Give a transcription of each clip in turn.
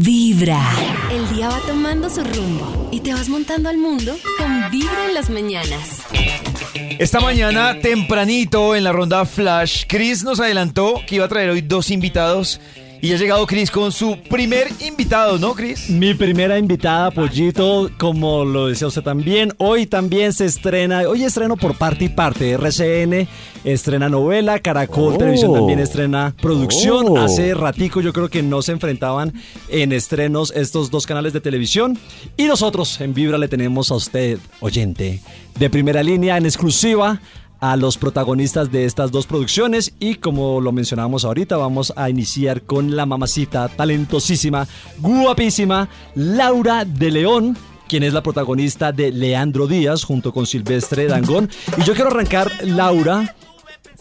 Vibra. El día va tomando su rumbo y te vas montando al mundo con Vibra en las mañanas. Esta mañana, tempranito en la ronda Flash, Chris nos adelantó que iba a traer hoy dos invitados. Y ha llegado Chris con su primer invitado, ¿no, Chris? Mi primera invitada, Pollito, como lo decía usted también. Hoy también se estrena, hoy estreno por parte y parte. RCN estrena novela, Caracol Oh. Televisión también estrena producción. Oh. Hace ratico yo creo que no se enfrentaban en estrenos estos dos canales de televisión. Y nosotros en Vibra le tenemos a usted, oyente, de primera línea en exclusiva a los protagonistas de estas dos producciones y como lo mencionábamos ahorita vamos a iniciar con la mamacita talentosísima, guapísima, Laura de León quien es la protagonista de Leandro Díaz junto con Silvestre Dangón. Y yo quiero arrancar Laura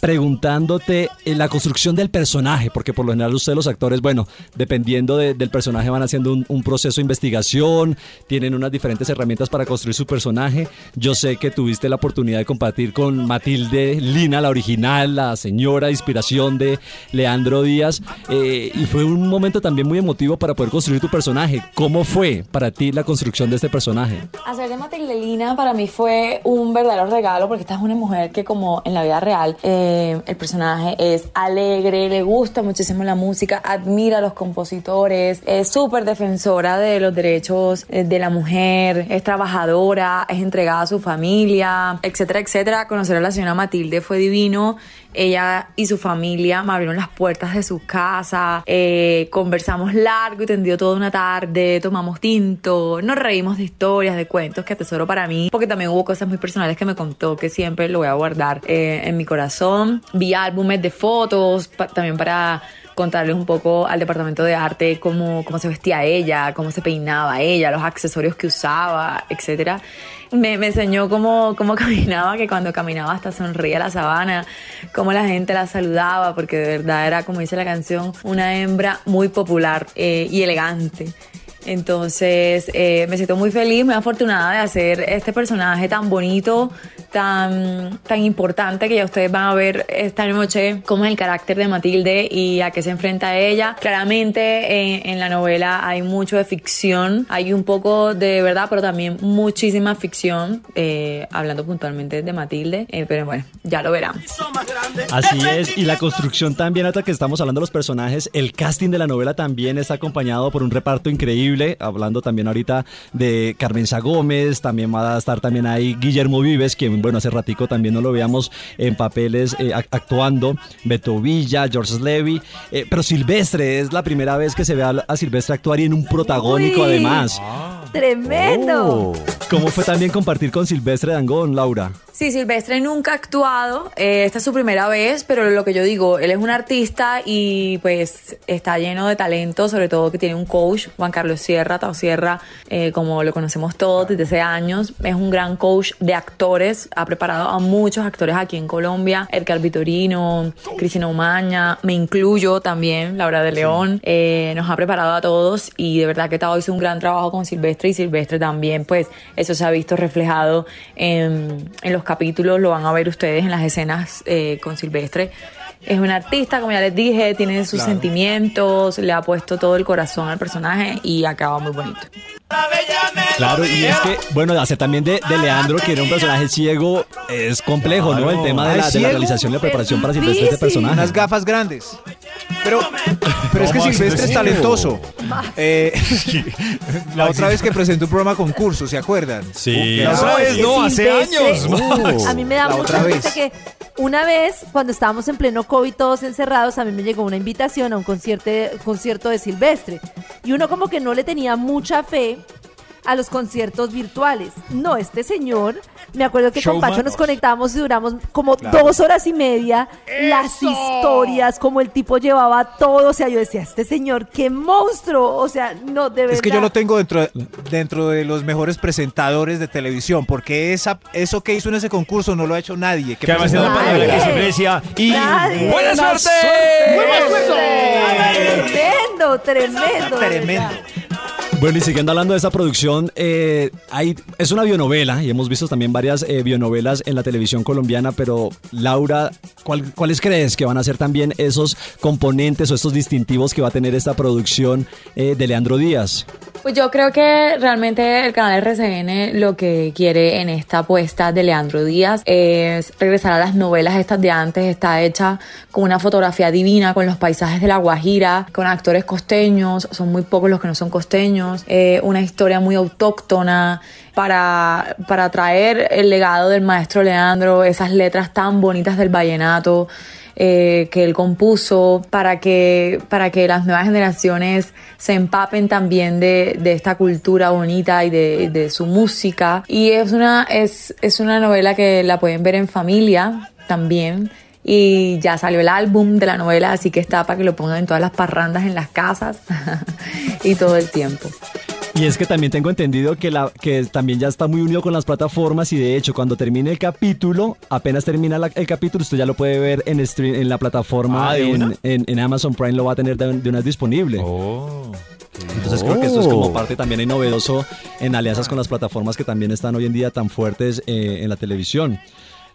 preguntándote en la construcción del personaje, porque por lo general ustedes los actores, bueno, dependiendo de- del personaje van haciendo un, proceso de investigación, tienen unas diferentes herramientas para construir su personaje. Yo sé que tuviste la oportunidad de compartir con Matilde Lina, la original, la señora inspiración de Leandro Díaz, eh, y fue un momento también muy emotivo para poder construir tu personaje. ¿Cómo fue para ti la construcción de este personaje? Hacer de Matildelina para mí fue un verdadero regalo porque esta es una mujer que como en la vida real eh, el personaje es alegre, le gusta muchísimo la música, admira a los compositores, es súper defensora de los derechos eh, de la mujer, es trabajadora, es entregada a su familia, etcétera, etcétera. Conocer a la señora Matilde fue divino. Ella y su familia me abrieron las puertas de su casa, eh, conversamos largo y tendido toda una tarde, tomamos tinto, nos reímos de historias, de cuentos que atesoro para mí, porque también hubo cosas muy personales que me contó que siempre lo voy a guardar eh, en mi corazón. Vi álbumes de fotos pa- también para contarles un poco al departamento de arte cómo, cómo se vestía ella, cómo se peinaba ella, los accesorios que usaba, etcétera. Me, me enseñó cómo, cómo caminaba, que cuando caminaba hasta sonría la sabana, cómo la gente la saludaba, porque de verdad era, como dice la canción, una hembra muy popular eh, y elegante. Entonces eh, me siento muy feliz, muy afortunada de hacer este personaje tan bonito, tan, tan importante que ya ustedes van a ver esta noche cómo es el carácter de Matilde y a qué se enfrenta ella. Claramente eh, en la novela hay mucho de ficción, hay un poco de verdad, pero también muchísima ficción, eh, hablando puntualmente de Matilde, eh, pero bueno, ya lo verán. Así es, y la construcción también, hasta que estamos hablando de los personajes, el casting de la novela también está acompañado por un reparto increíble, hablando también ahorita de Carmenza Gómez, también va a estar también ahí Guillermo Vives, quien, bueno, hace ratico también no lo veíamos en papeles eh, ac- actuando, Beto Villa, George Levy, eh, pero Silvestre, es la primera vez que se ve a, a Silvestre actuar y en un protagónico Uy. además. ¡Tremendo! Oh. ¿Cómo fue también compartir con Silvestre Dangón, Laura? Sí, Silvestre nunca ha actuado, eh, esta es su primera vez, pero lo que yo digo, él es un artista y pues está lleno de talento, sobre todo que tiene un coach, Juan Carlos Sierra, Tao Sierra, eh, como lo conocemos todos desde hace años, es un gran coach de actores, ha preparado a muchos actores aquí en Colombia, Edgar Vitorino, Cristina Umaña, me incluyo también, Laura de León, eh, nos ha preparado a todos y de verdad que Tao hizo un gran trabajo con Silvestre y Silvestre también, pues eso se ha visto reflejado en, en los capítulos, lo van a ver ustedes en las escenas eh, con Silvestre. Es un artista, como ya les dije, tiene sus sentimientos, le ha puesto todo el corazón al personaje y acaba muy bonito. Claro, y es que, bueno, hacer también de, de Leandro, que era un personaje ciego, es complejo, ¿no? El tema de la, de la realización y la preparación para Silvestre este personaje. Unas gafas grandes. Pero, pero es que ¿Cómo Silvestre es talentoso. Eh, la otra vez que presentó un programa concurso, ¿se acuerdan? Sí. Uh, La otra vez, no, hace años. Uh, A mí me da mucha otra risa vez. que una vez, cuando estábamos en pleno COVID todos encerrados, a mí me llegó una invitación a un concierto, concierto de Silvestre. Y uno como que no le tenía mucha fe a los conciertos virtuales. No, este señor, me acuerdo que con. Pacho nos conectamos y duramos como dos horas y media las historias, como el tipo llevaba todo. O sea, yo decía, este señor, qué monstruo. O sea, no, de verdad. Es que yo lo tengo dentro, dentro de los mejores presentadores de televisión, porque esa, eso que hizo en ese concurso no lo ha hecho nadie. ¿Qué Que además una presentador? palabra que Nadie. siempre decía, y Nadie. ¡buena suerte! Tremendo, tremendo. de Tremendo. Bueno, y siguiendo hablando de esta producción, eh, hay, es una bionovela y hemos visto también varias eh, bionovelas en la televisión colombiana, pero Laura, ¿cuál- ¿cuáles crees que van a ser también esos componentes o estos distintivos que va a tener esta producción eh, de Leandro Díaz? Pues yo creo que realmente el canal RCN lo que quiere en esta apuesta de Leandro Díaz es regresar a las novelas estas de antes. Está hecha con una fotografía divina, con los paisajes de La Guajira, con actores costeños, son muy pocos los que no son costeños, eh, una historia muy autóctona para, para traer el legado del maestro Leandro, esas letras tan bonitas del vallenato eh, que él compuso para que, para que las nuevas generaciones se empapen también de, de esta cultura bonita y de, de su música. Y es una, es, es una novela que la pueden ver en familia también. Y ya salió el álbum de la novela, así que está para que lo pongan en todas las parrandas en las casas y todo el tiempo. Y es que también tengo entendido que, la, que también ya está muy unido con las plataformas y de hecho cuando termine el capítulo, apenas termina la- el capítulo, usted ya lo puede ver en, stream, en la plataforma, Ah, ¿de en, una? en- en Amazon Prime lo va a tener de, de una vez disponible. Oh. Entonces creo que esto es como parte también ahí novedoso en alianzas con las plataformas que también están hoy en día tan fuertes eh, en la televisión.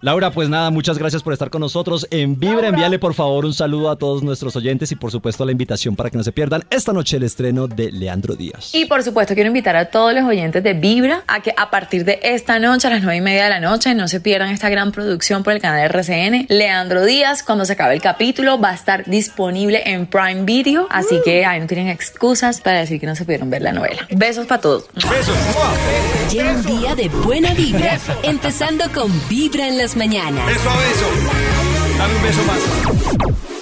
Laura, pues nada, muchas gracias por estar con nosotros. En Vibra, envíale por favor un saludo a todos nuestros oyentes y por supuesto la invitación para que no se pierdan esta noche el estreno de Leandro Díaz. Y por supuesto quiero invitar a todos los oyentes de Vibra a que a partir de esta noche, a las nueve y media de la noche, no se pierdan esta gran producción por el canal RCN. Leandro Díaz, cuando se acabe el capítulo, va a estar disponible en Prime Video, así que ahí no tienen excusas para decir que no se pudieron ver la novela. Besos para todos. Besos. Lleva un día de buena vibra, empezando con Vibra en las mañanas. Beso a beso. Dame un beso más.